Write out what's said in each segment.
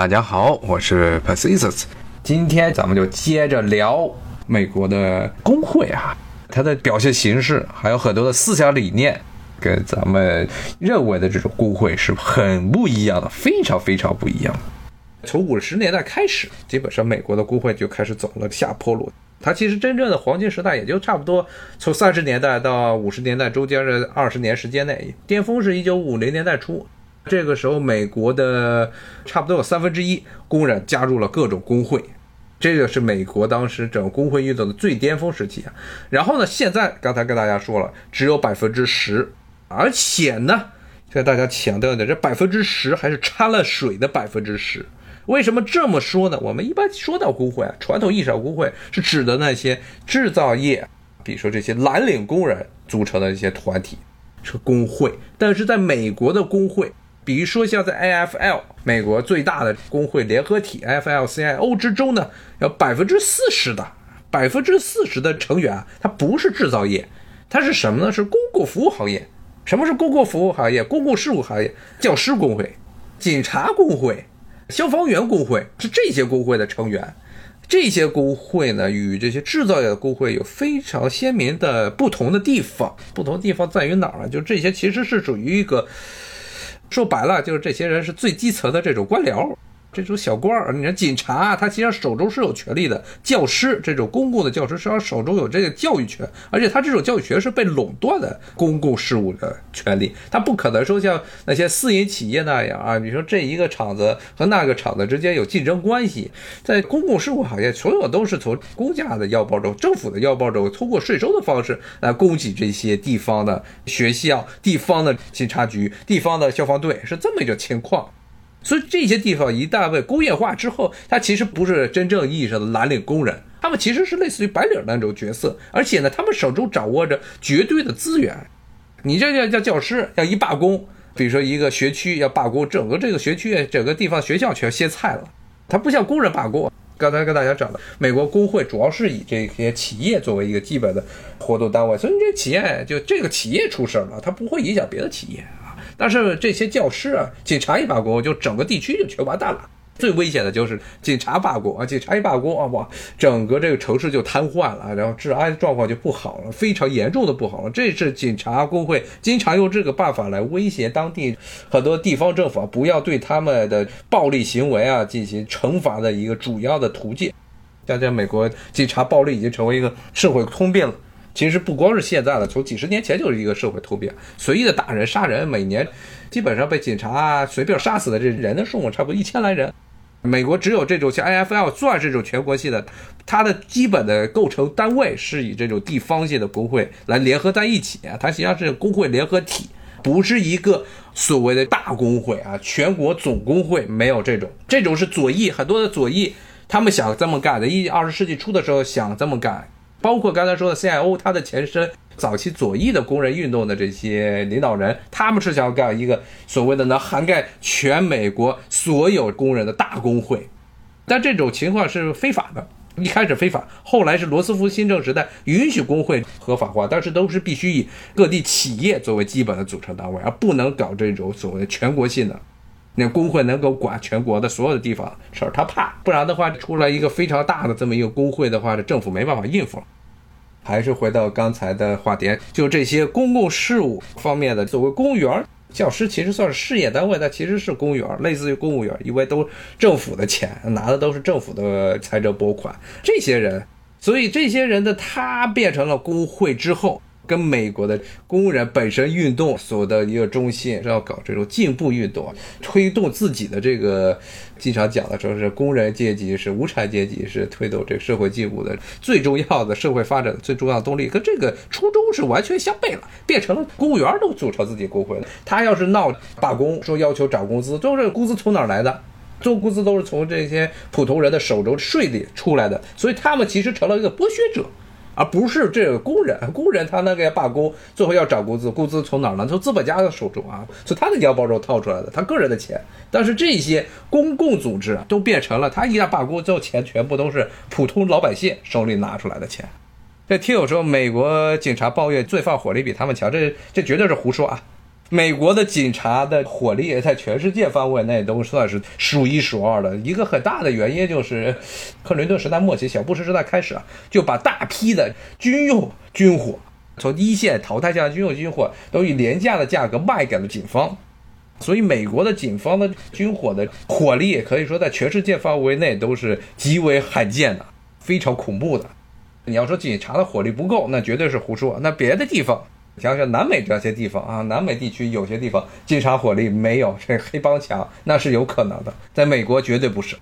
大家好，我是 p e r s i s s 今天咱们就接着聊美国的工会啊，它的表现形式，还有很多的思想理念，跟咱们认为的这种工会是很不一样的，非常非常不一样。从五十年代开始，基本上美国的工会就开始走了下坡路。它其实真正的黄金时代也就差不多从三十年代到五十年代中间的二十年时间内，巅峰是一九五零年代初。这个时候，美国的差不多有三分之一工人加入了各种工会，这个是美国当时整个工会运动的最巅峰时期啊。然后呢，现在刚才跟大家说了，只有百分之十，而且呢，跟大家强调的这百分之十还是掺了水的百分之十。为什么这么说呢？我们一般说到工会啊，传统意义上工会是指的那些制造业，比如说这些蓝领工人组成的一些团体是工会，但是在美国的工会。比如说，像在 AFL 美国最大的工会联合体 AFL-CIO 之中呢，有百分之四十的百分之四十的成员，它不是制造业，它是什么呢？是公共服务行业。什么是公共服务行业？公共事务行业，教师工会、警察工会、消防员工会是这些工会的成员。这些工会呢，与这些制造业的工会有非常鲜明的不同的地方。不同地方在于哪儿呢？就这些其实是属于一个。说白了，就是这些人是最基层的这种官僚。这种小官儿，你看警察，他其实手中是有权利的；教师这种公共的教师，实际上手中有这个教育权，而且他这种教育权是被垄断的公共事务的权利，他不可能说像那些私营企业那样啊，你说这一个厂子和那个厂子之间有竞争关系，在公共事务行业，所有都是从公家的腰包中、政府的腰包中，通过税收的方式来供给这些地方的学校、地方的警察局、地方的消防队，是这么一个情况。所以这些地方一旦被工业化之后，它其实不是真正意义上的蓝领工人，他们其实是类似于白领那种角色，而且呢，他们手中掌握着绝对的资源。你这要叫教师要一罢工，比如说一个学区要罢工，整个这个学区、整个地方学校全歇菜了。它不像工人罢工。刚才跟大家讲的，美国工会主要是以这些企业作为一个基本的活动单位，所以这企业就这个企业出事了，它不会影响别的企业。但是这些教师啊，警察一罢工，就整个地区就全完蛋了。最危险的就是警察罢工啊，警察一罢工啊，哇，整个这个城市就瘫痪了，然后治安状况就不好了，非常严重的不好了。这是警察工会经常用这个办法来威胁当地很多地方政府，不要对他们的暴力行为啊进行惩罚的一个主要的途径。像在美国，警察暴力已经成为一个社会通病了。其实不光是现在了，从几十年前就是一个社会突变，随意的打人、杀人，每年基本上被警察随便杀死的这人的数目差不多一千来人。美国只有这种像 AFL 算这种全国性的，它的基本的构成单位是以这种地方性的工会来联合在一起，它实际上是工会联合体，不是一个所谓的大工会啊，全国总工会没有这种，这种是左翼很多的左翼，他们想这么干的，一二十世纪初的时候想这么干。包括刚才说的 CIO，它的前身早期左翼的工人运动的这些领导人，他们是想要干一个所谓的能涵盖全美国所有工人的大工会，但这种情况是非法的。一开始非法，后来是罗斯福新政时代允许工会合法化，但是都是必须以各地企业作为基本的组成单位，而不能搞这种所谓的全国性的。工会能够管全国的所有的地方事儿，他怕，不然的话出来一个非常大的这么一个工会的话，这政府没办法应付。还是回到刚才的话题，就这些公共事务方面的，作为公务员、教师，其实算是事业单位，但其实是公务员，类似于公务员，因为都政府的钱，拿的都是政府的财政拨款，这些人，所以这些人的他变成了工会之后。跟美国的工人本身运动所的一个中心是要搞这种进步运动，推动自己的这个经常讲的说是工人阶级是无产阶级是推动这个社会进步的最重要的社会发展的最重要的动力，跟这个初衷是完全相悖了，变成了公务员都组成自己工会了。他要是闹罢工，说要求涨工资，都是工资从哪儿来的？做工资都是从这些普通人的手中税里出来的，所以他们其实成了一个剥削者。而不是这个工人，工人他那个罢工，最后要涨工资，工资从哪儿呢？从资本家的手中啊，从他的腰包中掏出来的，他个人的钱。但是这些公共组织啊都变成了，他一旦罢工之后，钱全部都是普通老百姓手里拿出来的钱。这听友说美国警察抱怨罪犯火力比他们强，这这绝对是胡说啊！美国的警察的火力在全世界范围内都算是数一数二的。一个很大的原因就是，克林顿时代末期、小布什时代开始啊，就把大批的军用军火从一线淘汰下的军用军火都以廉价的价格卖给了警方。所以，美国的警方的军火的火力可以说在全世界范围内都是极为罕见的，非常恐怖的。你要说警察的火力不够，那绝对是胡说。那别的地方。想想南美这些地方啊，南美地区有些地方警察火力没有这黑帮强，那是有可能的。在美国绝对不是，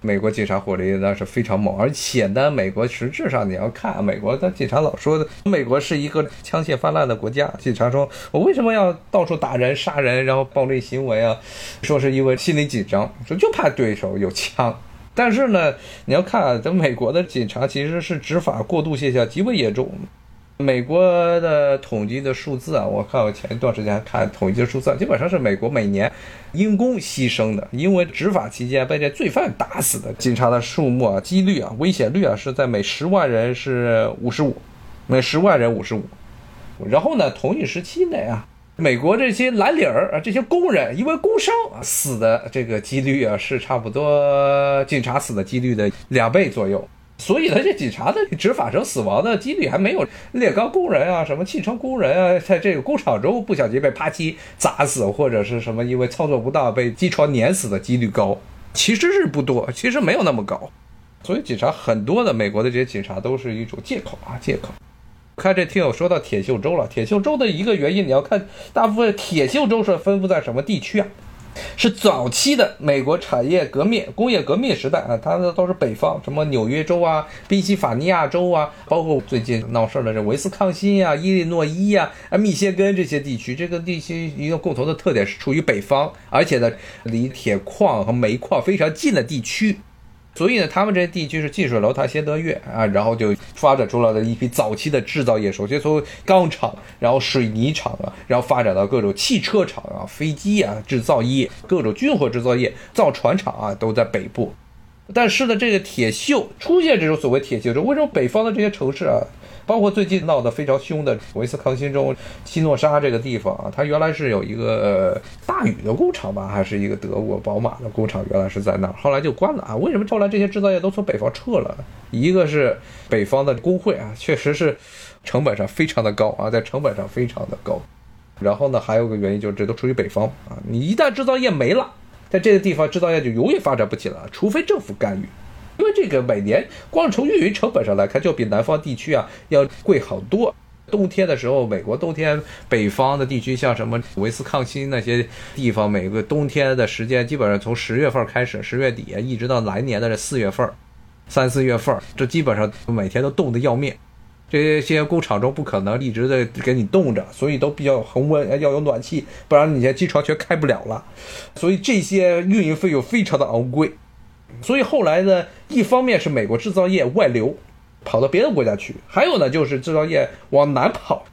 美国警察火力那是非常猛，而且呢，美国实质上你要看美国的警察老说的，美国是一个枪械泛滥的国家。警察说我为什么要到处打人、杀人，然后暴力行为啊？说是因为心理紧张，说就怕对手有枪。但是呢，你要看咱美国的警察其实是执法过度现象极为严重。美国的统计的数字啊，我看我前一段时间看统计的数字，基本上是美国每年因公牺牲的，因为执法期间被这罪犯打死的警察的数目啊，几率啊，危险率啊，是在每十万人是五十五，每十万人五十五。然后呢，同一时期内啊，美国这些蓝领儿啊，这些工人因为工伤死的这个几率啊，是差不多警察死的几率的两倍左右。所以呢，这警察的执法上死亡的几率还没有炼钢工人啊、什么汽车工人啊，在这个工厂中不小心被啪叽砸死，或者是什么因为操作不当被机床碾死的几率高，其实是不多，其实没有那么高。所以警察很多的美国的这些警察都是一种借口啊，借口。看这听友说到铁锈州了，铁锈州的一个原因，你要看大部分铁锈州是分布在什么地区啊？是早期的美国产业革命、工业革命时代啊，它的都是北方，什么纽约州啊、宾夕法尼亚州啊，包括最近闹事儿的这维斯康辛啊、伊利诺伊啊、啊密歇根这些地区，这个地区一个共同的特点是处于北方，而且呢离铁矿和煤矿非常近的地区。所以呢，他们这些地区是近水楼台先得月啊，然后就发展出来了一批早期的制造业，首先从钢厂，然后水泥厂啊，然后发展到各种汽车厂啊、飞机啊制造业，各种军火制造业、造船厂啊，都在北部。但是呢，这个铁锈出现这种所谓铁锈州，为什么北方的这些城市啊？包括最近闹得非常凶的维斯康星州基诺沙这个地方啊，它原来是有一个大宇的工厂吧，还是一个德国宝马的工厂，原来是在那儿，后来就关了啊。为什么后来这些制造业都从北方撤了？一个是北方的工会啊，确实是成本上非常的高啊，在成本上非常的高。然后呢，还有个原因就是这都出于北方啊，你一旦制造业没了，在这个地方制造业就永远发展不起来，除非政府干预。因为这个每年光从运营成本上来看，就比南方地区啊要贵好多。冬天的时候，美国冬天北方的地区，像什么维斯康辛那些地方，每个冬天的时间基本上从十月份开始，十月底一直到来年的这四月份，三四月份，这基本上每天都冻得要命。这些工厂中不可能一直在给你冻着，所以都比较恒温，要有暖气，不然你这机床全开不了了。所以这些运营费用非常的昂贵。所以后来呢，一方面是美国制造业外流，跑到别的国家去；还有呢，就是制造业往南跑。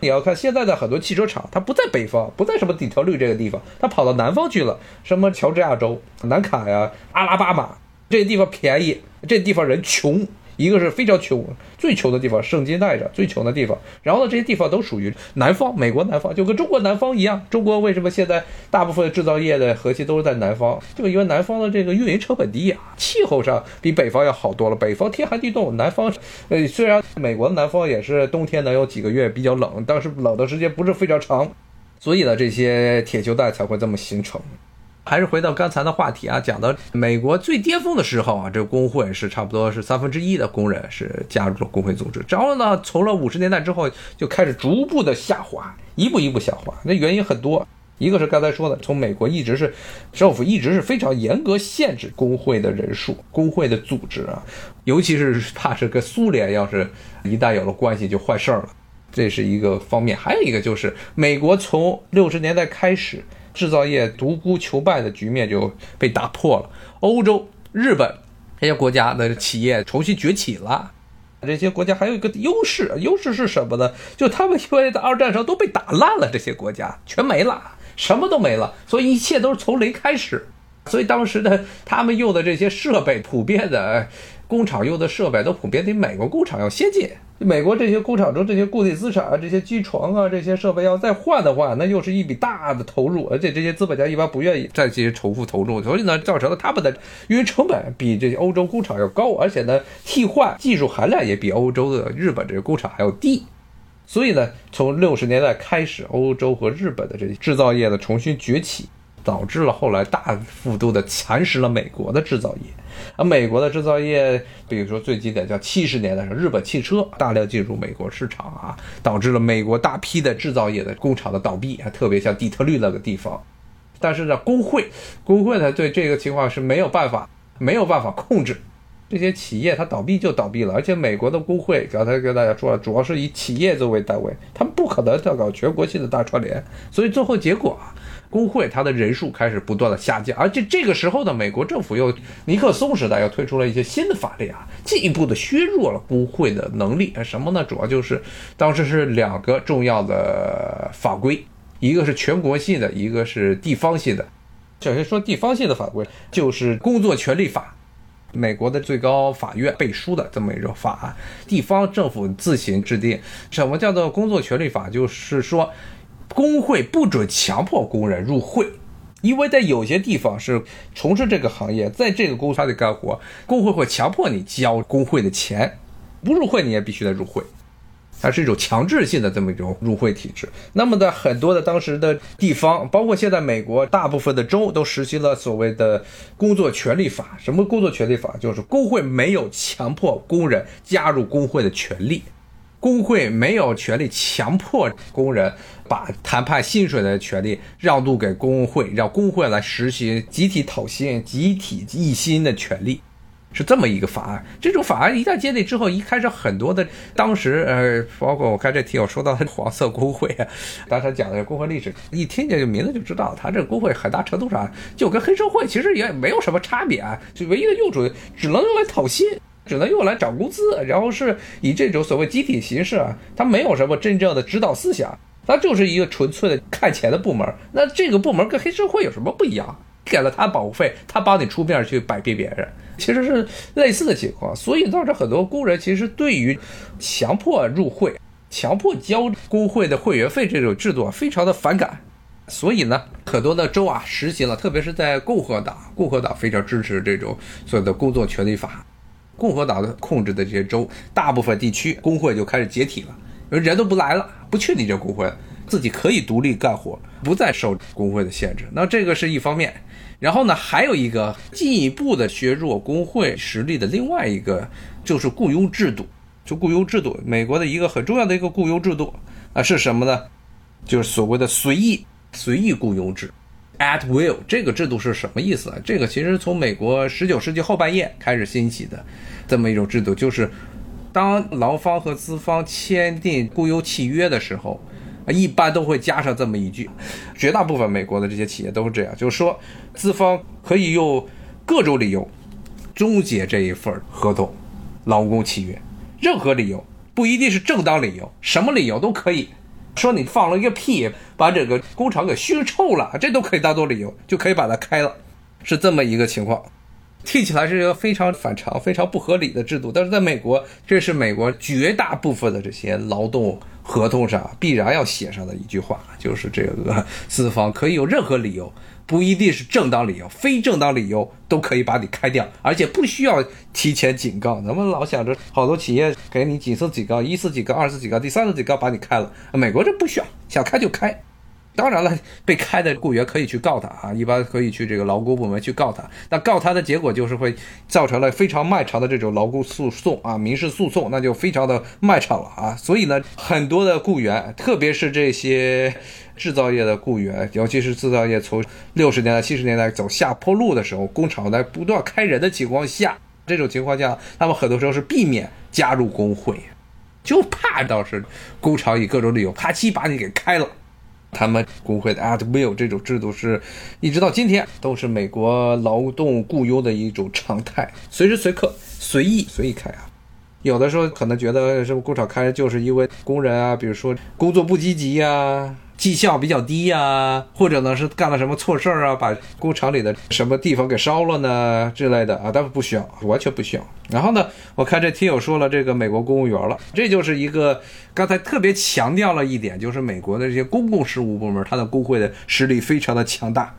你要看现在的很多汽车厂，它不在北方，不在什么底特律这个地方，它跑到南方去了，什么乔治亚州、南卡呀、阿拉巴马这些地方便宜，这地方人穷。一个是非常穷，最穷的地方，圣金带着最穷的地方。然后呢，这些地方都属于南方，美国南方，就跟中国南方一样。中国为什么现在大部分制造业的核心都是在南方？就因为南方的这个运营成本低啊，气候上比北方要好多了。北方天寒地冻，南方，呃，虽然美国南方也是冬天能有几个月比较冷，但是冷的时间不是非常长，所以呢，这些铁锈带才会这么形成。还是回到刚才的话题啊，讲到美国最巅峰的时候啊，这个工会是差不多是三分之一的工人是加入了工会组织。然后呢，从了五十年代之后就开始逐步的下滑，一步一步下滑。那原因很多，一个是刚才说的，从美国一直是政府一直是非常严格限制工会的人数、工会的组织啊，尤其是 怕是跟苏联要是一旦有了关系就坏事儿了，这是一个方面。还有一个就是美国从六十年代开始。制造业独孤求败的局面就被打破了。欧洲、日本这些国家的企业重新崛起了。这些国家还有一个优势，优势是什么呢？就他们因为在二战上都被打烂了，这些国家全没了，什么都没了，所以一切都是从零开始。所以当时的他们用的这些设备，普遍的工厂用的设备都普遍比美国工厂要先进。美国这些工厂中这些固定资产啊，这些机床啊，这些设备要再换的话，那又是一笔大的投入，而且这些资本家一般不愿意再进行重复投入，所以呢，造成了他们的运营成本比这些欧洲工厂要高，而且呢，替换技术含量也比欧洲的日本这个工厂还要低。所以呢，从六十年代开始，欧洲和日本的这制造业的重新崛起。导致了后来大幅度的蚕食了美国的制造业，而美国的制造业，比如说最经典叫七十年代时候，日本汽车大量进入美国市场啊，导致了美国大批的制造业的工厂的倒闭啊，特别像底特律那个地方。但是呢，工会工会呢对这个情况是没有办法没有办法控制，这些企业它倒闭就倒闭了，而且美国的工会刚才跟大家说了，主要是以企业作为单位，他们不可能要搞全国性的大串联，所以最后结果啊。工会它的人数开始不断的下降，而且这个时候呢，美国政府又尼克松时代又推出了一些新的法律啊，进一步的削弱了工会的能力。什么呢？主要就是当时是两个重要的法规，一个是全国性的，一个是地方性的。首先说地方性的法规，就是工作权利法，美国的最高法院背书的这么一种法案，地方政府自行制定。什么叫做工作权利法？就是说。工会不准强迫工人入会，因为在有些地方是从事这个行业，在这个工厂里干活，工会会强迫你交工会的钱，不入会你也必须得入会，它是一种强制性的这么一种入会体制。那么在很多的当时的地方，包括现在美国大部分的州都实行了所谓的工作权利法。什么工作权利法？就是工会没有强迫工人加入工会的权利。工会没有权利强迫工人把谈判薪水的权利让渡给工会，让工会来实行集体讨薪、集体议薪的权利，是这么一个法案。这种法案一旦建立之后，一开始很多的当时呃，包括我看这题我说到的黄色工会啊，当时讲的工会历史，一听见这名字就知道，他这个工会很大程度上就跟黑社会其实也没有什么差别啊，就唯一的用处只能用来讨薪。只能用来涨工资，然后是以这种所谓集体形式啊，它没有什么真正的指导思想，它就是一个纯粹的看钱的部门。那这个部门跟黑社会有什么不一样？给了他保护费，他帮你出面去摆平别人，其实是类似的情况。所以造成很多工人其实对于强迫入会、强迫交工会的会员费这种制度啊，非常的反感。所以呢，很多的州啊实行了，特别是在共和党，共和党非常支持这种所谓的工作权利法。共和党的控制的这些州，大部分地区工会就开始解体了，人都不来了，不去你这工会，自己可以独立干活，不再受工会的限制。那这个是一方面，然后呢，还有一个进一步的削弱工会实力的另外一个就是雇佣制度。就雇佣制度，美国的一个很重要的一个雇佣制度啊是什么呢？就是所谓的随意随意雇佣制。At will 这个制度是什么意思啊？这个其实从美国十九世纪后半叶开始兴起的这么一种制度，就是当劳方和资方签订雇佣契约的时候，一般都会加上这么一句。绝大部分美国的这些企业都是这样，就是说资方可以用各种理由终结这一份合同、劳工契约，任何理由不一定是正当理由，什么理由都可以。说你放了一个屁，把整个工厂给熏臭了，这都可以当做理由，就可以把它开了，是这么一个情况。听起来是一个非常反常、非常不合理的制度，但是在美国，这是美国绝大部分的这些劳动合同上必然要写上的一句话，就是这个资方可以有任何理由。不一定是正当理由，非正当理由都可以把你开掉，而且不需要提前警告。咱们老想着好多企业给你几次警告，一次警告，二次警告，第三次警告把你开了。美国这不需要，想开就开。当然了，被开的雇员可以去告他啊，一般可以去这个劳工部门去告他。那告他的结果就是会造成了非常漫长的这种劳工诉讼啊，民事诉讼，那就非常的漫长了啊。所以呢，很多的雇员，特别是这些。制造业的雇员，尤其是制造业从六十年代、七十年代走下坡路的时候，工厂在不断开人的情况下，这种情况下，他们很多时候是避免加入工会，就怕到是工厂以各种理由啪叽把你给开了。他们工会的 at will 这种制度是一直到今天都是美国劳动雇佣的一种常态，随时随刻随意随意开啊。有的时候可能觉得什么工厂开就是因为工人啊，比如说工作不积极呀。绩效比较低呀，或者呢是干了什么错事儿啊，把工厂里的什么地方给烧了呢之类的啊，但是不需要，完全不需要。然后呢，我看这听友说了这个美国公务员了，这就是一个刚才特别强调了一点，就是美国的这些公共事务部门，它的工会的实力非常的强大。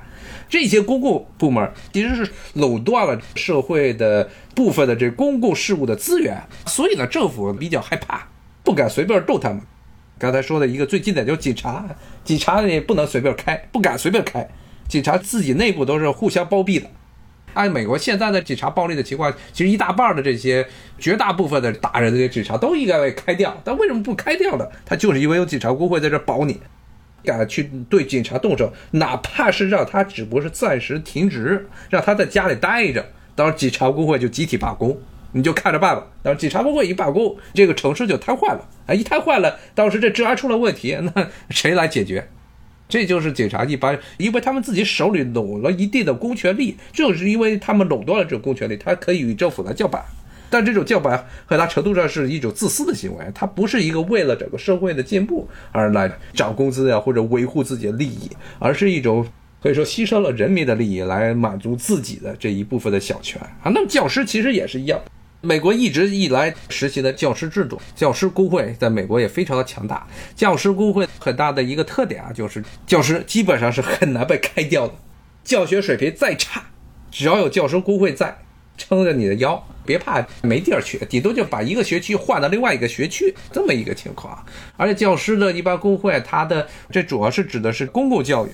这些公共部门其实是垄断了社会的部分的这公共事务的资源，所以呢，政府比较害怕，不敢随便动他们。刚才说的一个最近的就是警察，警察也不能随便开，不敢随便开，警察自己内部都是互相包庇的。按美国现在的警察暴力的情况，其实一大半的这些绝大部分的打人的这些警察都应该被开掉，但为什么不开掉呢？他就是因为有警察工会在这保你。敢去对警察动手，哪怕是让他只不过是暂时停职，让他在家里待着，到时候警察工会就集体罢工，你就看着办吧。到时候警察工会一罢工，这个城市就瘫痪了啊！一瘫痪了，当时这治安出了问题，那谁来解决？这就是警察一般，因为他们自己手里拢了一定的公权力，正是因为他们垄断了这个公权力，他可以与政府来叫板。但这种叫板很大程度上是一种自私的行为，它不是一个为了整个社会的进步而来涨工资呀，或者维护自己的利益，而是一种可以说牺牲了人民的利益来满足自己的这一部分的小权啊。那么教师其实也是一样，美国一直以来实行的教师制度，教师工会在美国也非常的强大。教师工会很大的一个特点啊，就是教师基本上是很难被开掉的，教学水平再差，只要有教师工会在。撑着你的腰，别怕没地儿去，顶多就把一个学区换到另外一个学区这么一个情况。而且教师的一般工会，它的这主要是指的是公共教育，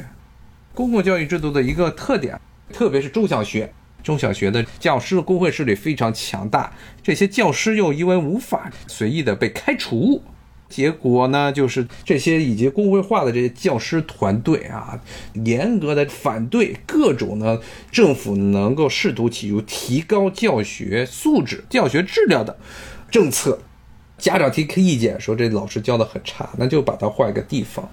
公共教育制度的一个特点，特别是中小学，中小学的教师的工会势力非常强大，这些教师又因为无法随意的被开除。结果呢，就是这些已经工会化的这些教师团队啊，严格的反对各种呢政府能够试图企图提高教学素质、教学质量的政策。家长提意见说这老师教的很差，那就把他换一个地方。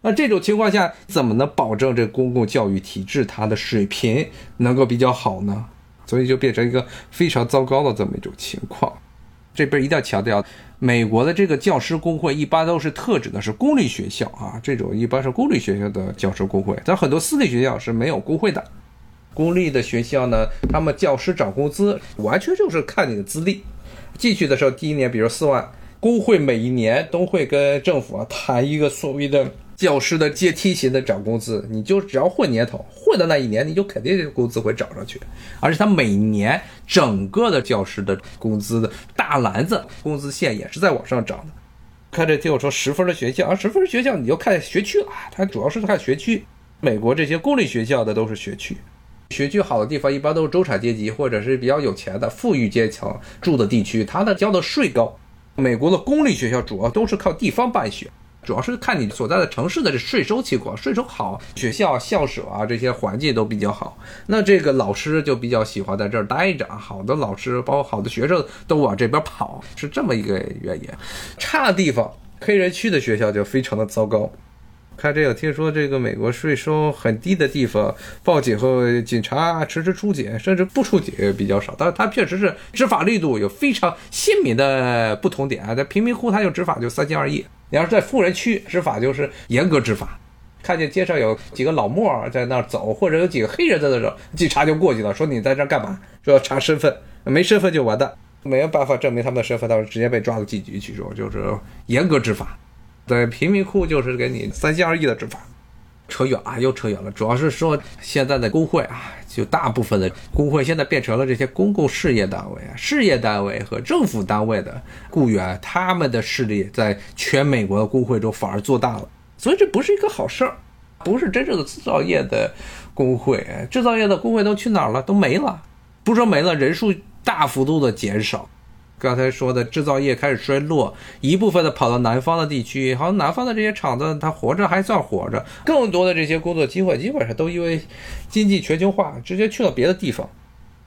那这种情况下，怎么能保证这公共教育体制它的水平能够比较好呢？所以就变成一个非常糟糕的这么一种情况。这边一定要强调。美国的这个教师工会一般都是特指的是公立学校啊，这种一般是公立学校的教师工会，但很多私立学校是没有工会的。公立的学校呢，他们教师涨工资完全就是看你的资历。进去的时候第一年，比如四万，工会每一年都会跟政府啊谈一个所谓的。教师的阶梯型的涨工资，你就只要混年头，混的那一年，你就肯定工资会涨上去。而且他每年整个的教师的工资的大篮子工资线也是在往上涨的。看这听我说十分的学校啊，十分的学校你就看学区了，它主要是看学区。美国这些公立学校的都是学区，学区好的地方一般都是中产阶级或者是比较有钱的富裕阶层住的地区，它的交的税高。美国的公立学校主要都是靠地方办学。主要是看你所在的城市的这税收情况，税收好，学校校舍啊这些环境都比较好，那这个老师就比较喜欢在这儿待着。好的老师，包括好的学生都往这边跑，是这么一个原因。差地方，黑人区的学校就非常的糟糕。看这个，听说这个美国税收很低的地方，报警后警察迟迟出警，甚至不出警比较少。但是它确实是执法力度有非常鲜明的不同点啊。在贫民窟，它就执法就三心二意。你要是在富人区执法，就是严格执法。看见街上有几个老莫在那儿走，或者有几个黑人在那儿走，警察就过去了，说你在这干嘛？说要查身份，没身份就完蛋，没有办法证明他们的身份，到时候直接被抓到警局去，说就是严格执法。在贫民窟就是给你三心二意的执法。扯远了，又扯远了。主要是说现在的工会啊，就大部分的工会现在变成了这些公共事业单位啊、事业单位和政府单位的雇员，他们的势力在全美国的工会中反而做大了。所以这不是一个好事儿，不是真正的制造业的工会。制造业的工会都去哪儿了？都没了。不说没了，人数大幅度的减少。刚才说的制造业开始衰落，一部分的跑到南方的地区，好像南方的这些厂子它活着还算活着，更多的这些工作机会基本上都因为经济全球化直接去了别的地方。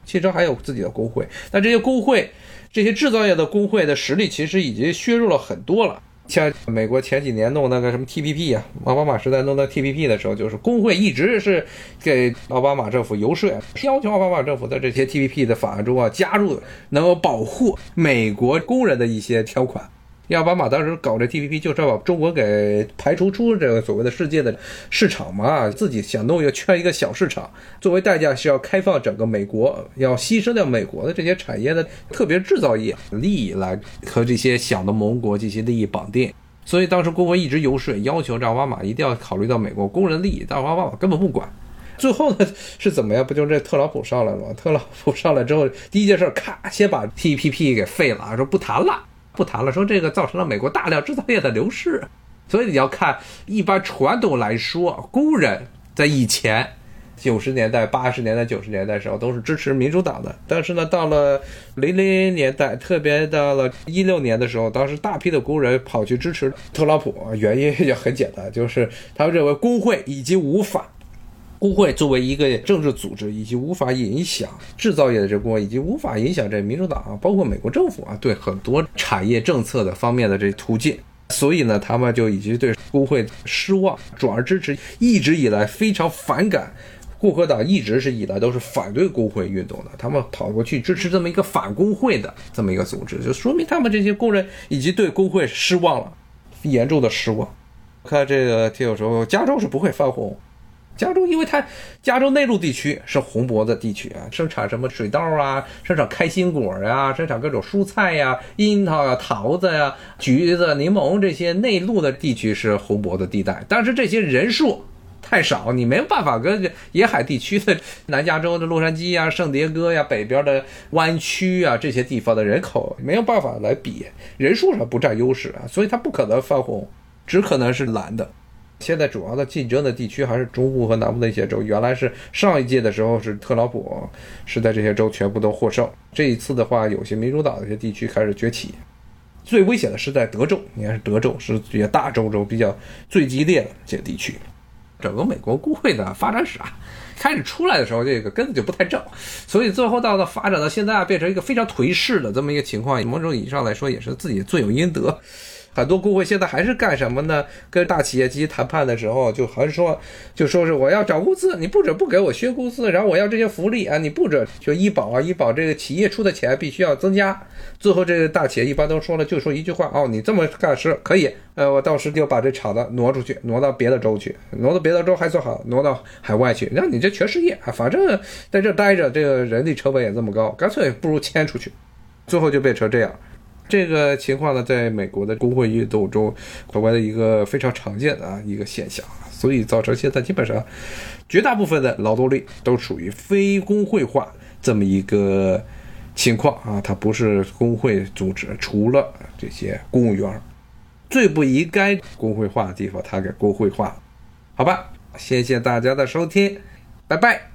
汽车还有自己的工会，但这些工会，这些制造业的工会的实力其实已经削弱了很多了。像美国前几年弄那个什么 TPP 啊，奥巴马时代弄那 TPP 的时候，就是工会一直是给奥巴马政府游说，要求奥巴马政府在这些 TPP 的法案中啊加入能够保护美国工人的一些条款。奥巴马当时搞这 TPP 就是要把中国给排除出这个所谓的世界的市场嘛，自己想弄一个圈一个小市场，作为代价是要开放整个美国，要牺牲掉美国的这些产业的特别制造业利益来和这些小的盟国进行利益绑定。所以当时国会一直游说，要求让奥巴马一定要考虑到美国工人利益，但奥巴马根本不管。最后呢是怎么样？不就这特朗普上来了吗？特朗普上来之后，第一件事，咔，先把 TPP 给废了，说不谈了，不谈了，说这个造成了美国大量制造业的流失。所以你要看，一般传统来说，工人在以前九十年代、八十年代、九十年代时候都是支持民主党的，但是呢，到了零零年代，特别到了一六年的时候，当时大批的工人跑去支持特朗普，原因也很简单，就是他们认为工会已经无法。工会作为一个政治组织，以及无法影响制造业的这工会，以及无法影响这民主党啊，包括美国政府啊，对很多产业政策的方面的这途径。所以呢，他们就已经对工会失望，转而支持一直以来非常反感共和党，一直是以来都是反对工会运动的。他们跑过去支持这么一个反工会的这么一个组织，就说明他们这些工人已经对工会失望了，严重的失望。看这个听友说，加州是不会翻红。加州，因为它加州内陆地区是红脖子地区啊，生产什么水稻啊，生产开心果呀，生产各种蔬菜呀，樱桃呀、桃子呀、橘子、柠檬这些内陆的地区是红脖子地带。但是这些人数太少，你没有办法跟沿海地区的南加州的洛杉矶呀、圣迭戈呀、北边的湾区啊这些地方的人口没有办法来比，人数上不占优势啊，所以它不可能翻红，只可能是蓝的。现在主要的竞争的地区还是中部和南部的一些州。原来是上一届的时候是特朗普是在这些州全部都获胜。这一次的话，有些民主党的一些地区开始崛起。最危险的是在德州，应该是德州是也大州州比较最激烈的这些地区。整个美国工会的发展史啊，开始出来的时候这个根子就不太正，所以最后到了发展到现在啊，变成一个非常颓势的这么一个情况。某种意义上来说，也是自己罪有应得。很多工会现在还是干什么呢？跟大企业进行谈判的时候，就还是说，就说是我要涨工资，你不准不给我削工资，然后我要这些福利啊，你不准就医保啊，医保这个企业出的钱必须要增加。最后这个大企业一般都说了，就说一句话哦，你这么干是可以，呃，我到时就把这厂子挪出去，挪到别的州去，挪到别的州还算好，挪到海外去，让你这全失业啊，反正在这待着，这个人力成本也这么高，干脆不如迁出去。最后就变成这样。这个情况呢，在美国的工会运动中，国外的一个非常常见的啊一个现象，所以造成现在基本上绝大部分的劳动力都属于非工会化这么一个情况啊，它不是工会组织，除了这些公务员，最不应该工会化的地方，它给工会化，好吧？谢谢大家的收听，拜拜。